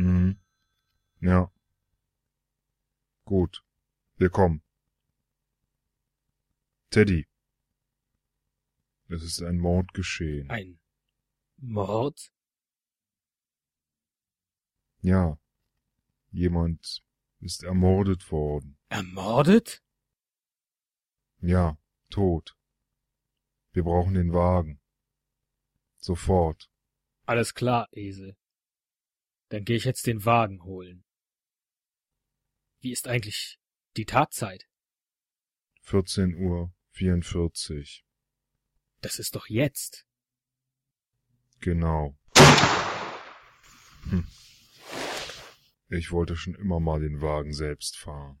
Mhm. Ja. Gut. Wir kommen. Teddy. Es ist ein Mord geschehen. Ein Mord? Ja. Jemand ist ermordet worden. Ermordet? Ja, tot. Wir brauchen den Wagen. Sofort. Alles klar, Esel. Dann gehe ich jetzt den Wagen holen. Wie ist eigentlich die Tatzeit? 14 Uhr 44. Das ist doch jetzt. Genau. Hm. Ich wollte schon immer mal den Wagen selbst fahren.